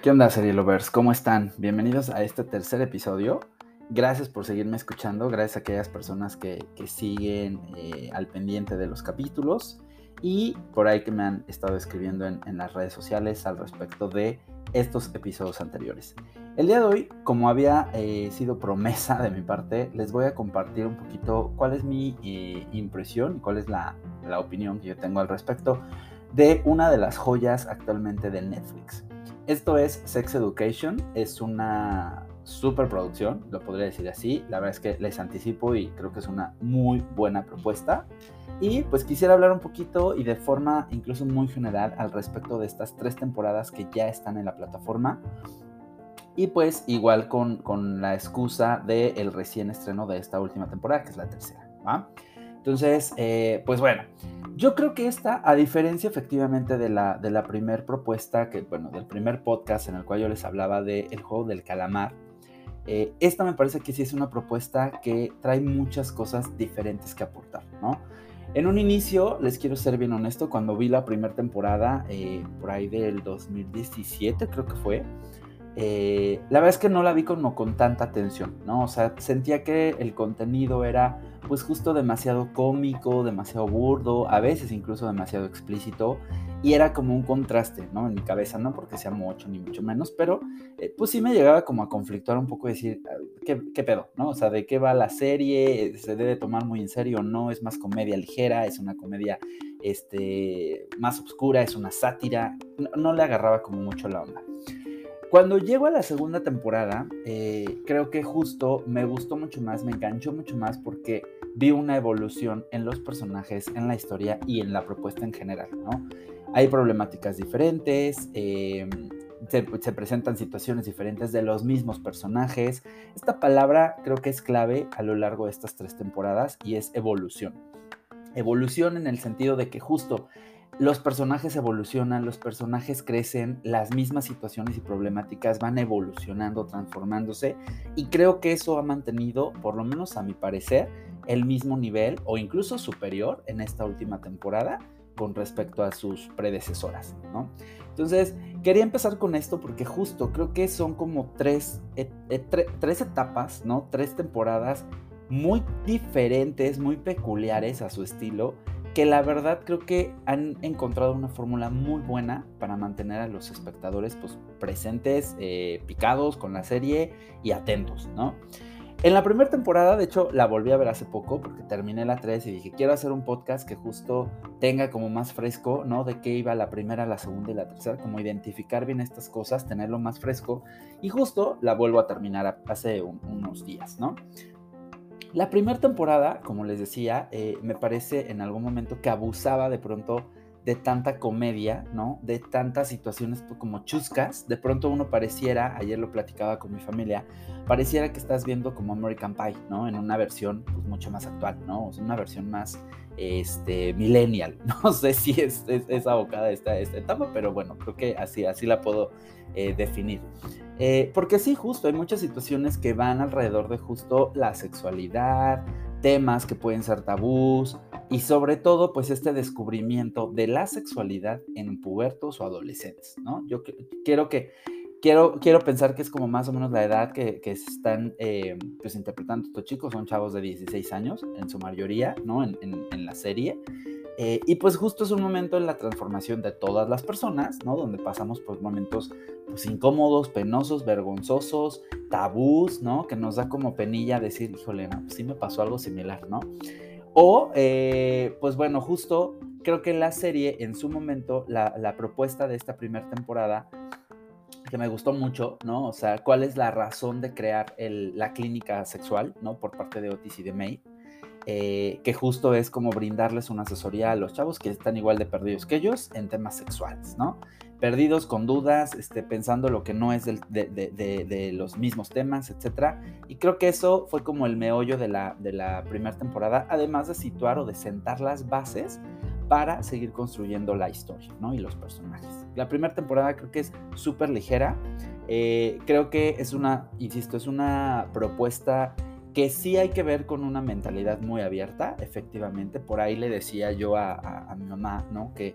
¿Qué onda, serie lovers? ¿Cómo están? Bienvenidos a este tercer episodio. Gracias por seguirme escuchando, gracias a aquellas personas que, siguen eh, al pendiente de los capítulos y por ahí que me han estado escribiendo en, las redes sociales al respecto de estos episodios anteriores. El día de hoy, como había eh, sido promesa de mi parte, les voy a compartir un poquito cuál es mi eh, impresión cuál es la, la opinión que yo tengo al respecto de una de las joyas actualmente de Netflix. Esto es Sex Education, es una superproducción, lo podría decir así. La verdad es que les anticipo y creo que es una muy buena propuesta. Y pues quisiera hablar un poquito y de forma incluso muy general al respecto de estas tres temporadas que ya están en la plataforma. Y pues igual con, con la excusa del recién estreno de esta última temporada, que es la tercera. ¿va? Entonces, eh, pues bueno, yo creo que esta, a diferencia efectivamente de la, de la primer propuesta, que bueno, del primer podcast en el cual yo les hablaba del juego del calamar, eh, esta me parece que sí es una propuesta que trae muchas cosas diferentes que aportar, ¿no? En un inicio, les quiero ser bien honesto, cuando vi la primera temporada, eh, por ahí del 2017 creo que fue, la verdad es que no la vi como con tanta atención, ¿no? O sea, sentía que el contenido era pues justo demasiado cómico, demasiado burdo, a veces incluso demasiado explícito, y era como un contraste, ¿no? En mi cabeza, no porque sea mucho ni mucho menos, pero eh, pues sí me llegaba como a conflictuar un poco, decir, ah, ¿qué, ¿qué, pedo, ¿no? O sea, ¿de qué va la serie? ¿Se debe tomar muy en serio o no? ¿Es más comedia ligera? ¿Es una comedia este, más oscura? ¿Es una sátira? no le agarraba como mucho la onda. Cuando llego a la segunda temporada, eh, creo que justo me gustó mucho más, me enganchó mucho más porque vi una evolución en los personajes, en la historia y en la propuesta en general, ¿no? Hay problemáticas diferentes, se, se, presentan situaciones diferentes de los mismos personajes. Esta palabra creo que es clave a lo largo de estas tres temporadas y es evolución. Evolución en el sentido de que justo los personajes evolucionan, los personajes crecen, las mismas situaciones y problemáticas van evolucionando, transformándose y creo que eso ha mantenido, por lo menos a mi parecer, el mismo nivel o incluso superior en esta última temporada con respecto a sus predecesoras, ¿no? Entonces, quería empezar con esto porque justo creo que son como tres, eh, eh, tres etapas, ¿no? Tres temporadas muy diferentes, muy peculiares a su estilo que la verdad creo que han encontrado una fórmula muy buena para mantener a los espectadores pues, presentes, eh, picados con la serie y atentos, ¿no? En la primera temporada, de hecho, la volví a ver hace poco porque terminé la 3 y dije, quiero hacer un podcast que justo tenga como más fresco, ¿no? De qué iba la primera, la segunda y la tercera, como identificar bien estas cosas, tenerlo más fresco. Y justo la vuelvo a terminar hace unos días, ¿no? La primera temporada, como les decía, eh, me parece en algún momento que abusaba de pronto de tanta comedia, ¿no? De tantas situaciones como chuscas. De pronto uno pareciera, ayer lo platicaba con mi familia, pareciera que estás viendo como American Pie, ¿no? En una versión pues, mucho más actual, ¿no? O sea, una versión más este, millennial. No sé si es, es, abocada esta, esta etapa, pero bueno, creo que así, así la puedo eh, definir. Eh, porque sí, justo, hay muchas situaciones que van alrededor de justo la sexualidad, temas que pueden ser tabús y sobre todo pues este descubrimiento de la sexualidad en pubertos o adolescentes, ¿no? Yo quiero que quiero, quiero pensar que es como más o menos la edad que, que están eh, pues interpretando estos chicos, son chavos de 16 años en su mayoría, ¿no? En, en, la serie. Eh, y pues justo es un momento en la transformación de todas las personas, ¿no? Donde pasamos por momentos pues incómodos, penosos, vergonzosos, tabús, ¿no? Que nos da como penilla decir, híjole, no, pues sí me pasó algo similar, ¿no? O, eh, pues bueno, justo creo que la serie en su momento, la, la propuesta de esta primera temporada que me gustó mucho, ¿no? O sea, cuál es la razón de crear la clínica sexual, ¿no? Por parte de Otis y de May. Eh, que justo es como brindarles una asesoría a los chavos que están igual de perdidos que ellos en temas sexuales, ¿no? Perdidos con dudas, este, pensando lo que no es de, de, los mismos temas, etc. Y creo que eso fue como el meollo de la, de la primera temporada, además de situar o de sentar las bases para seguir construyendo la historia, ¿no? Y los personajes. La primera temporada creo que es súper ligera. Eh, creo que es una, insisto, es una propuesta que sí hay que ver con una mentalidad muy abierta, efectivamente. Por ahí le decía yo a, mi mamá, ¿no? Que,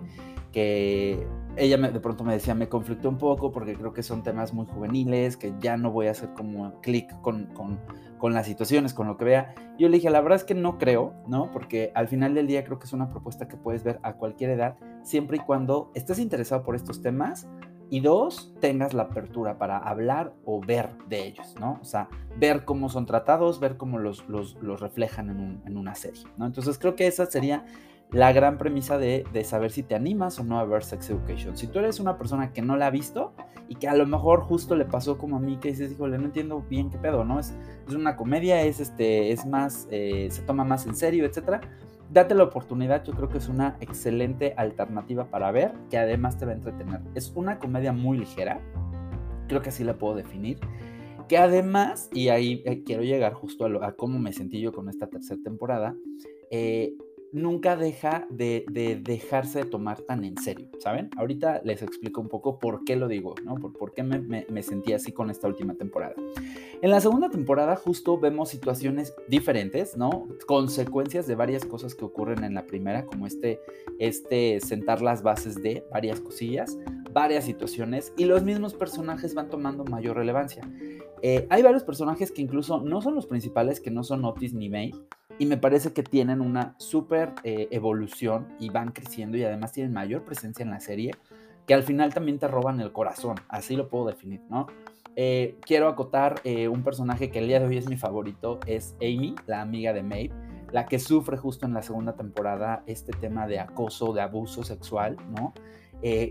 que ella de pronto me decía, me conflictó un poco porque creo que son temas muy juveniles, que ya no voy a hacer como clic con, con, con, las situaciones, con lo que vea. Yo le dije, la verdad es que no creo, ¿no? Porque al final del día creo que es una propuesta que puedes ver a cualquier edad, siempre y cuando estés interesado por estos temas y dos, tengas la apertura para hablar o ver de ellos, ¿no? O sea, ver cómo son tratados, ver cómo los, los, reflejan en, un, en una serie, ¿no? Entonces creo que esa sería la gran premisa de, saber si te animas o no a ver Sex Education. Si tú eres una persona que no la ha visto y que a lo mejor justo le pasó como a mí, que dices, híjole, no entiendo bien qué pedo, ¿no? Es, es una comedia, es, este, es más, eh, se toma más en serio, etcétera. Date la oportunidad, yo creo que es una excelente alternativa para ver, que además te va a entretener. Es una comedia muy ligera, creo que así la puedo definir que además, y ahí eh, quiero llegar justo a, a, cómo me sentí yo con esta tercera temporada, eh, nunca deja de, dejarse de tomar tan en serio, ¿saben? Ahorita les explico un poco por qué lo digo, ¿no? Por, por qué me, sentí así con esta última temporada. En la segunda temporada justo vemos situaciones diferentes, ¿no? Consecuencias de varias cosas que ocurren en la primera, como este, este sentar las bases de varias cosillas, varias situaciones, y los mismos personajes van tomando mayor relevancia. Eh, hay varios personajes que incluso no son los principales, que no son Otis ni May, y me parece que tienen una súper eh, evolución y van creciendo y además tienen mayor presencia en la serie, que al final también te roban el corazón, así lo puedo definir, ¿no? Eh, quiero acotar eh, un personaje que el día de hoy es mi favorito, es Amy, la amiga de Maeve, la que sufre justo en la segunda temporada este tema de acoso, de abuso sexual, ¿no?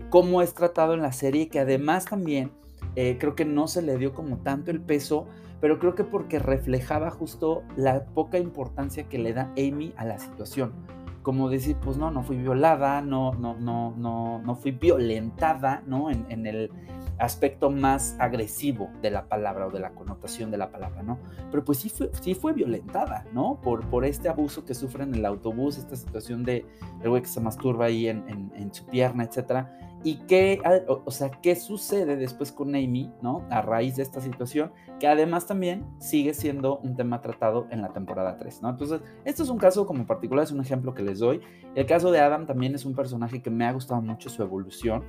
cómo es tratado en la serie, que además también creo que no se le dio como tanto el peso pero creo que porque reflejaba justo la poca importancia que le da Amy a la situación. Como decir, pues no, no fui violada, no, no, no, no, no fui violentada, ¿no? En, en el aspecto más agresivo de la palabra o de la connotación de la palabra, ¿no? Pero pues sí fue, sí fue violentada, ¿no? Por, por este abuso que sufre en el autobús, esta situación de el güey que se masturba ahí en, en, en su pierna, etcétera y qué, o, sea, qué sucede después con Amy, ¿no? A raíz de esta situación, que además también sigue siendo un tema tratado en la temporada 3, ¿no? Entonces, esto es un caso como particular, es un ejemplo que les doy. El caso de Adam también es un personaje que me ha gustado mucho su evolución.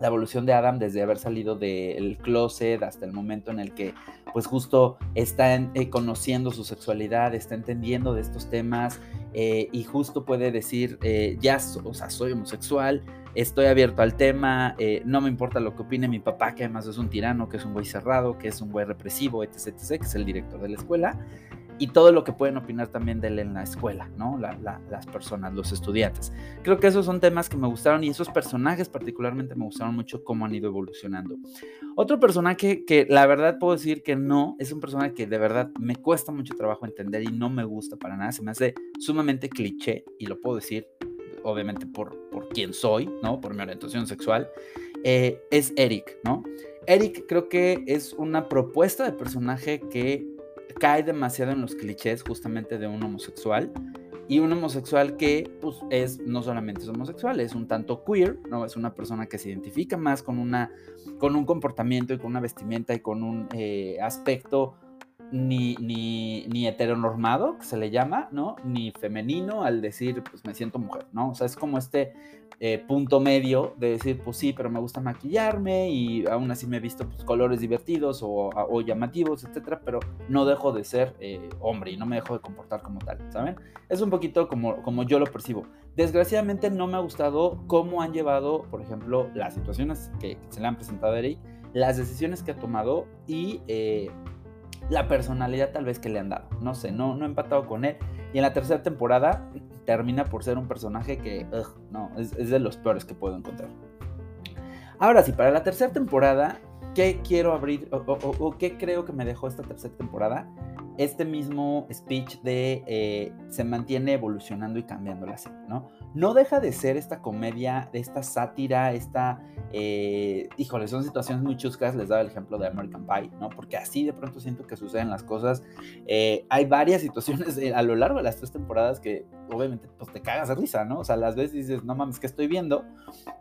La evolución de Adam desde haber salido del closet hasta el momento en el que, pues justo está eh, conociendo su sexualidad, está entendiendo de estos temas eh, y justo puede decir, eh, ya, o sea, soy homosexual, estoy abierto al tema, eh, no me importa lo que opine mi papá, que además es un tirano, que es un güey cerrado, que es un güey represivo, etc, etc, que es el director de la escuela, y todo lo que pueden opinar también de él en la escuela, ¿no? las personas, los estudiantes. Creo que esos son temas que me gustaron y esos personajes particularmente me gustaron mucho cómo han ido evolucionando. Otro personaje que la verdad puedo decir que no, es un personaje que de verdad me cuesta mucho trabajo entender y no me gusta para nada, se me hace sumamente cliché y lo puedo decir obviamente por, por quién soy, ¿no? Por mi orientación sexual, eh, es Eric, ¿no? Eric creo que es una propuesta de personaje que cae demasiado en los clichés justamente de un homosexual y un homosexual que pues es no solamente es homosexual, es un tanto queer, ¿no? Es una persona que se identifica más con una con un comportamiento y con una vestimenta y con un eh, aspecto ni, ni, ni, heteronormado, que se le llama, ¿no? Ni femenino al decir, pues me siento mujer, ¿no? O sea, es como este eh, punto medio de decir, pues sí, pero me gusta maquillarme y aún así me he visto pues, colores divertidos o, llamativos, etcétera, pero no dejo de ser eh, hombre y no me dejo de comportar como tal, ¿saben? Es un poquito como, como yo lo percibo. Desgraciadamente no me ha gustado cómo han llevado, por ejemplo, las situaciones que se le han presentado a Eric, las decisiones que ha tomado y eh, la personalidad tal vez que le han dado. No sé, no, no he empatado con él. Y en la tercera temporada termina por ser un personaje que, no, es, de los peores que puedo encontrar. Ahora sí, para la tercera temporada, ¿qué quiero abrir o, qué creo que me dejó esta tercera temporada? Este mismo speech de eh, se mantiene evolucionando y cambiando la serie, ¿no? No deja de ser esta comedia, esta sátira, esta, eh, híjole, son situaciones muy chuscas, les daba el ejemplo de American Pie, ¿no? Porque así de pronto siento que suceden las cosas. Eh, hay varias situaciones a lo largo de las tres temporadas que obviamente pues te cagas de risa, ¿no? O sea, las veces dices, no mames, ¿qué estoy viendo?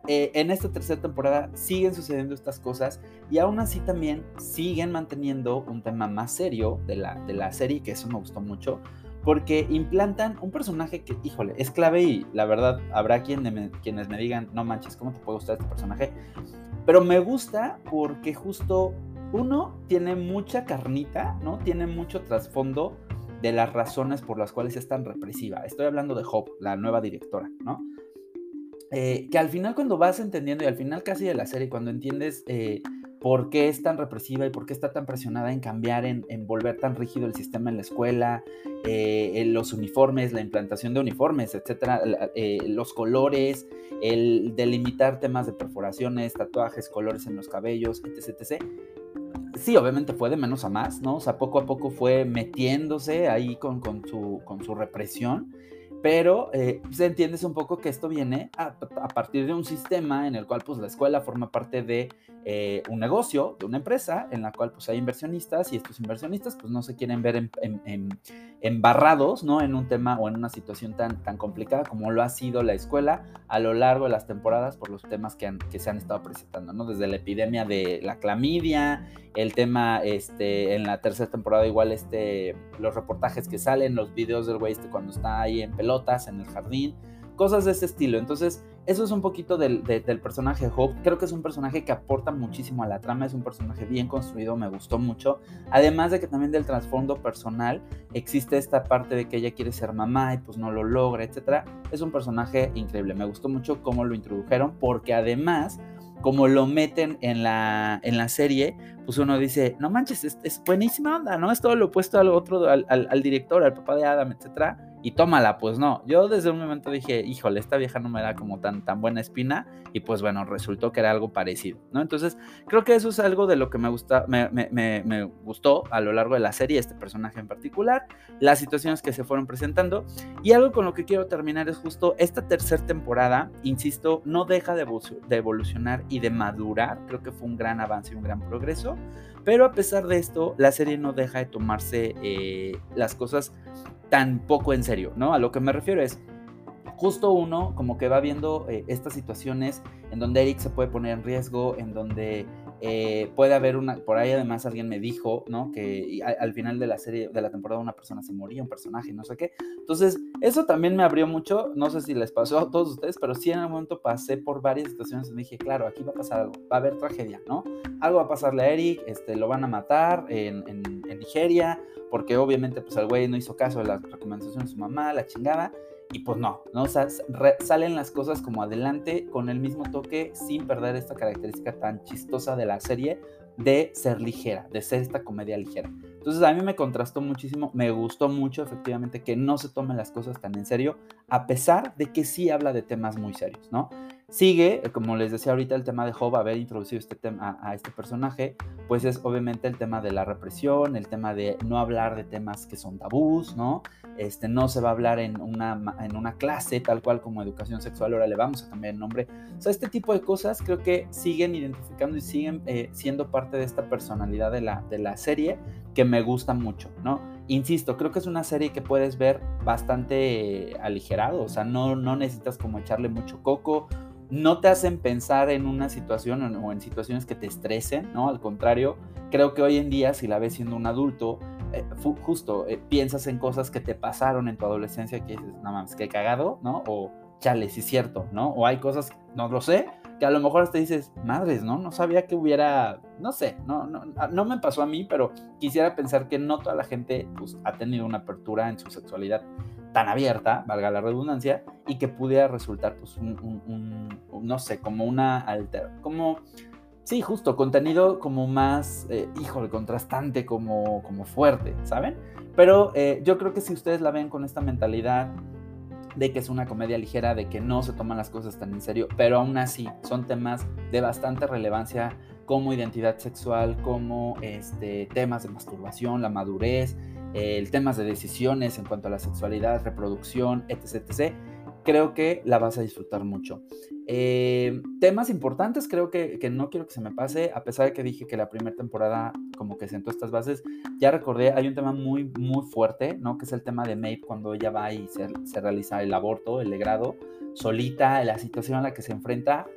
Eh, en esta tercera temporada siguen sucediendo estas cosas y aún así también siguen manteniendo un tema más serio de la, de la serie, que eso me gustó mucho porque implantan un personaje que, híjole, es clave y la verdad habrá quienes me digan, no manches, ¿cómo te puede gustar este personaje? Pero me gusta porque justo uno tiene mucha carnita, ¿no? Tiene mucho trasfondo de las razones por las cuales es tan represiva. Estoy hablando de Hope, la nueva directora, ¿no? Eh, que al final cuando vas entendiendo y al final casi de la serie, cuando entiendes eh, por qué es tan represiva y por qué está tan presionada en cambiar, en, volver tan rígido el sistema en la escuela, eh, los uniformes, la implantación de uniformes, etcétera, los colores, el delimitar temas de perforaciones, tatuajes, colores en los cabellos, etc. Sí, obviamente fue de menos a más, ¿no? O sea, poco a poco fue metiéndose ahí con, con, su, con su represión pero eh, se entiende un poco que esto viene a, partir de un sistema en el cual pues la escuela forma parte de eh, un negocio, de una empresa, en la cual pues hay inversionistas y estos inversionistas pues no se quieren ver embarrados, ¿no? En un tema o en una situación tan, tan complicada como lo ha sido la escuela a lo largo de las temporadas por los temas que, que se han estado presentando, ¿no? Desde la epidemia de la clamidia, el tema, este, en la tercera temporada igual, este, los reportajes que salen, los videos del güey este cuando está ahí en pelotas, en el jardín, cosas de ese estilo. Entonces, eso es un poquito del, del, personaje de Hope. Creo que es un personaje que aporta muchísimo a la trama, es un personaje bien construido, me gustó mucho. Además de que también del trasfondo personal existe esta parte de que ella quiere ser mamá y pues no lo logra, etc. Es un personaje increíble, me gustó mucho cómo lo introdujeron porque además como lo meten en la, en la serie, pues uno dice, no manches, es, buenísima onda, ¿no? Es todo lo opuesto al otro, al, al, director, al papá de Adam, etcétera y tómala, pues no. Yo desde un momento dije, híjole, esta vieja no me da como tan, tan buena espina y pues bueno, resultó que era algo parecido, ¿no? Entonces, creo que eso es algo de lo que me, gusta, me, me, me, gustó a lo largo de la serie, este personaje en particular, las situaciones que se fueron presentando y algo con lo que quiero terminar es justo esta tercera temporada, insisto, no deja de, evolucionar y de madurar, creo que fue un gran avance y un gran progreso, pero a pesar de esto, la serie no deja de tomarse eh, las cosas tan poco en serio, ¿no? A lo que me refiero es, justo uno como que va viendo eh, estas situaciones en donde Eric se puede poner en riesgo, en donde eh, puede haber una, por ahí además alguien me dijo, ¿no? Que al, final de la serie, de la temporada, una persona se moría, un personaje, no sé qué. Entonces, eso también me abrió mucho, no sé si les pasó a todos ustedes, pero sí en algún momento pasé por varias situaciones y dije, claro, aquí va a pasar algo, va a haber tragedia, ¿no? Algo va a pasarle a Eric, este, lo van a matar en Nigeria, porque obviamente pues el güey no hizo caso de las recomendaciones de su mamá, la chingada, y pues no, ¿no? O sea, salen las cosas como adelante con el mismo toque sin perder esta característica tan chistosa de la serie de ser ligera, de ser esta comedia ligera. Entonces a mí me contrastó muchísimo, me gustó mucho efectivamente que no se tomen las cosas tan en serio, a pesar de que sí habla de temas muy serios, ¿no? Sigue, como les decía ahorita, el tema de Job, haber introducido este tema a, este personaje, pues es obviamente el tema de la represión, el tema de no hablar de temas que son tabús, ¿no? Este, no se va a hablar en una, en una clase tal cual como educación sexual, ahora le vamos a cambiar el nombre. O sea, este tipo de cosas creo que siguen identificando y siguen eh, siendo parte de esta personalidad de la, de la serie que me gusta mucho, ¿no? Insisto, creo que es una serie que puedes ver bastante aligerado, o sea, no, no necesitas como echarle mucho coco no te hacen pensar en una situación o en situaciones que te estresen, ¿no? Al contrario, creo que hoy en día, si la ves siendo un adulto, eh, justo eh, piensas en cosas que te pasaron en tu adolescencia que dices, no mames, qué cagado, ¿no? O chale, sí es cierto, ¿no? O hay cosas, no lo sé, que a lo mejor hasta dices, madres, ¿no? No sabía que hubiera, no sé, no, no, no me pasó a mí, pero quisiera pensar que no toda la gente pues, ha tenido una apertura en su sexualidad tan abierta, valga la redundancia, y que pudiera resultar, pues, un, no sé, como una alter, como, sí, justo, contenido como más, eh, híjole, contrastante, como, como fuerte, ¿saben? Pero eh, yo creo que si ustedes la ven con esta mentalidad de que es una comedia ligera, de que no se toman las cosas tan en serio, pero aún así son temas de bastante relevancia como identidad sexual, como este, temas de masturbación, la madurez, el temas de decisiones en cuanto a la sexualidad, reproducción, etc. etc creo que la vas a disfrutar mucho. Eh, temas importantes, creo que, que, no quiero que se me pase, a pesar de que dije que la primera temporada como que sentó estas bases, ya recordé, hay un tema muy, muy fuerte, ¿no? Que es el tema de Maeve cuando ella va y se, realiza el aborto, el legrado, solita, la situación a la que se enfrenta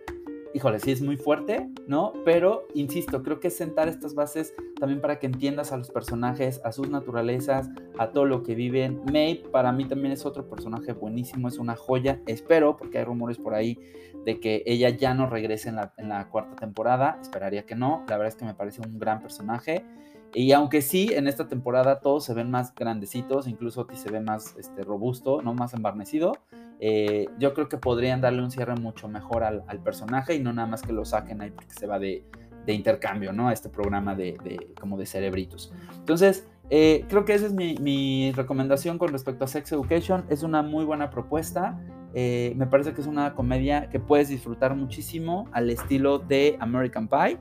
híjole, sí es muy fuerte, ¿no? Pero, insisto, creo que es sentar estas bases también para que entiendas a los personajes, a sus naturalezas, a todo lo que viven. May, para mí también es otro personaje buenísimo, es una joya. Espero, porque hay rumores por ahí de que ella ya no regrese en la, en cuarta temporada. Esperaría que no. La verdad es que me parece un gran personaje. Y aunque sí, en esta temporada todos se ven más grandecitos, incluso Oti se ve más este, robusto, ¿no? Más embarnecido. Eh, yo creo que podrían darle un cierre mucho mejor al, personaje y no nada más que lo saquen ahí porque se va de, intercambio, ¿no? A este programa de, como de cerebritos. Entonces, eh, creo que esa es mi, recomendación con respecto a Sex Education. Es una muy buena propuesta. Eh, me parece que es una comedia que puedes disfrutar muchísimo al estilo de American Pie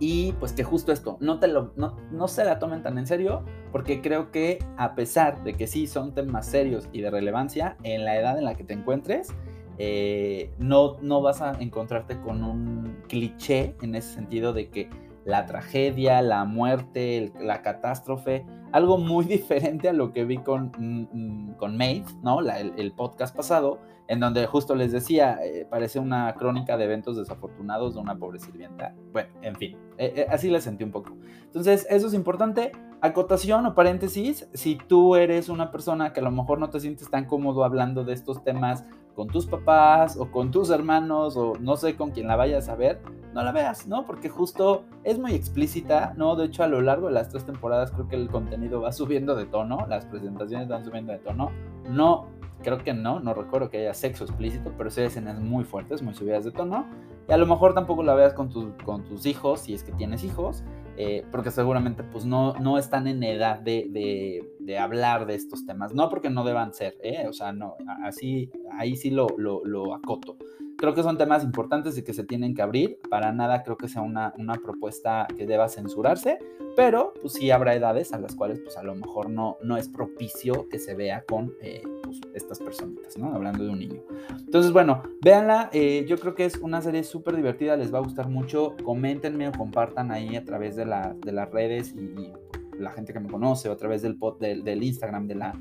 y pues que justo esto, no, te lo, no, se la tomen tan en serio, porque creo que a pesar de que sí son temas serios y de relevancia, en la edad en la que te encuentres, eh, no, no vas a encontrarte con un cliché en ese sentido de que la tragedia, la muerte, la catástrofe, algo muy diferente a lo que vi con, mm, mm, con Maeve, ¿no? el, podcast pasado, en donde justo les decía, eh, parece una crónica de eventos desafortunados de una pobre sirvienta. Bueno, en fin, eh, eh, así le sentí un poco. Entonces, eso es importante. Acotación o paréntesis, si tú eres una persona que a lo mejor no te sientes tan cómodo hablando de estos temas con tus papás o con tus hermanos o no sé con quién la vayas a ver, no la veas, ¿no? Porque justo es muy explícita, ¿no? De hecho, a lo largo de las tres temporadas creo que el contenido va subiendo de tono, las presentaciones van subiendo de tono. No, creo que no, no recuerdo que haya sexo explícito, pero sí hay escenas muy fuertes, muy subidas de tono. Y a lo mejor tampoco la veas con, con tus hijos, si es que tienes hijos, eh, porque seguramente pues no, no están en edad de, de, hablar de estos temas. No porque no deban ser, ¿eh? O sea, no, así, ahí sí lo, lo, lo acoto. Creo que son temas importantes y que se tienen que abrir. Para nada creo que sea una, una propuesta que deba censurarse, pero pues sí habrá edades a las cuales pues a lo mejor no, no es propicio que se vea con eh, pues, estas personitas, ¿no? Hablando de un niño. Entonces, bueno, véanla. Eh, yo creo que es una serie súper divertida, les va a gustar mucho. Coméntenme o compartan ahí a través de, la, de las redes y, la gente que me conoce o a través del, pod, del, del Instagram de la,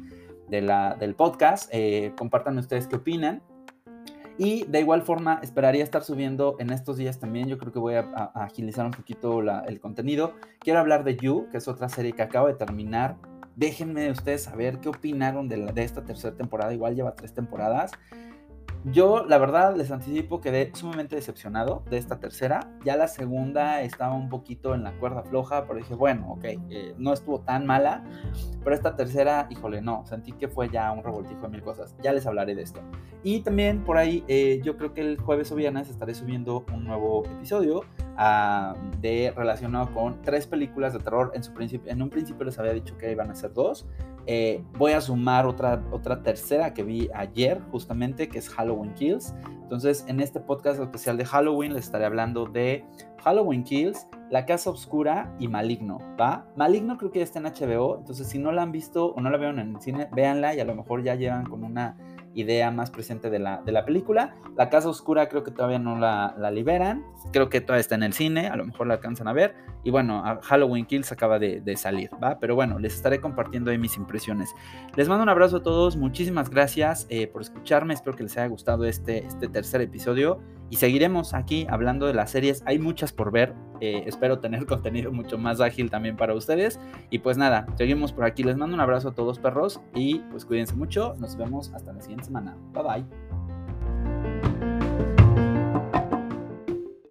de la, del podcast. Eh, compartan ustedes qué opinan. Y de igual forma, esperaría estar subiendo en estos días también. Yo creo que voy a, agilizar un poquito el contenido. Quiero hablar de You, que es otra serie que acabo de terminar. Déjenme ustedes saber qué opinaron de, de esta tercera temporada. Igual lleva tres temporadas. Yo, la verdad, les anticipo, quedé sumamente decepcionado de esta tercera. Ya la segunda estaba un poquito en la cuerda floja, pero dije, bueno, ok, eh, no estuvo tan mala. Pero esta tercera, híjole, no, sentí que fue ya un revoltijo de mil cosas. Ya les hablaré de esto. Y también por ahí, eh, yo creo que el jueves o viernes estaré subiendo un nuevo episodio uh, de relacionado con tres películas de terror. En, su en un principio les había dicho que iban a ser dos. Eh, voy a sumar otra, otra tercera que vi ayer, justamente, que es Halloween Kills. Entonces, en este podcast especial de Halloween les estaré hablando de Halloween Kills, La Casa Oscura y Maligno, ¿va? Maligno creo que ya está en HBO, entonces si no la han visto o no la vieron en el cine, véanla y a lo mejor ya llevan con una idea más presente de la, de la película. La Casa Oscura creo que todavía no la, la, liberan, creo que todavía está en el cine, a lo mejor la alcanzan a ver. Y bueno, Halloween Kills acaba de, salir, ¿va? Pero bueno, les estaré compartiendo ahí mis impresiones. Les mando un abrazo a todos, muchísimas gracias eh, por escucharme, espero que les haya gustado este, este tercer episodio y seguiremos aquí hablando de las series. Hay muchas por ver. Eh, espero tener contenido mucho más ágil también para ustedes. Y pues nada, seguimos por aquí. Les mando un abrazo a todos perros y pues cuídense mucho. Nos vemos hasta la siguiente semana. Bye bye.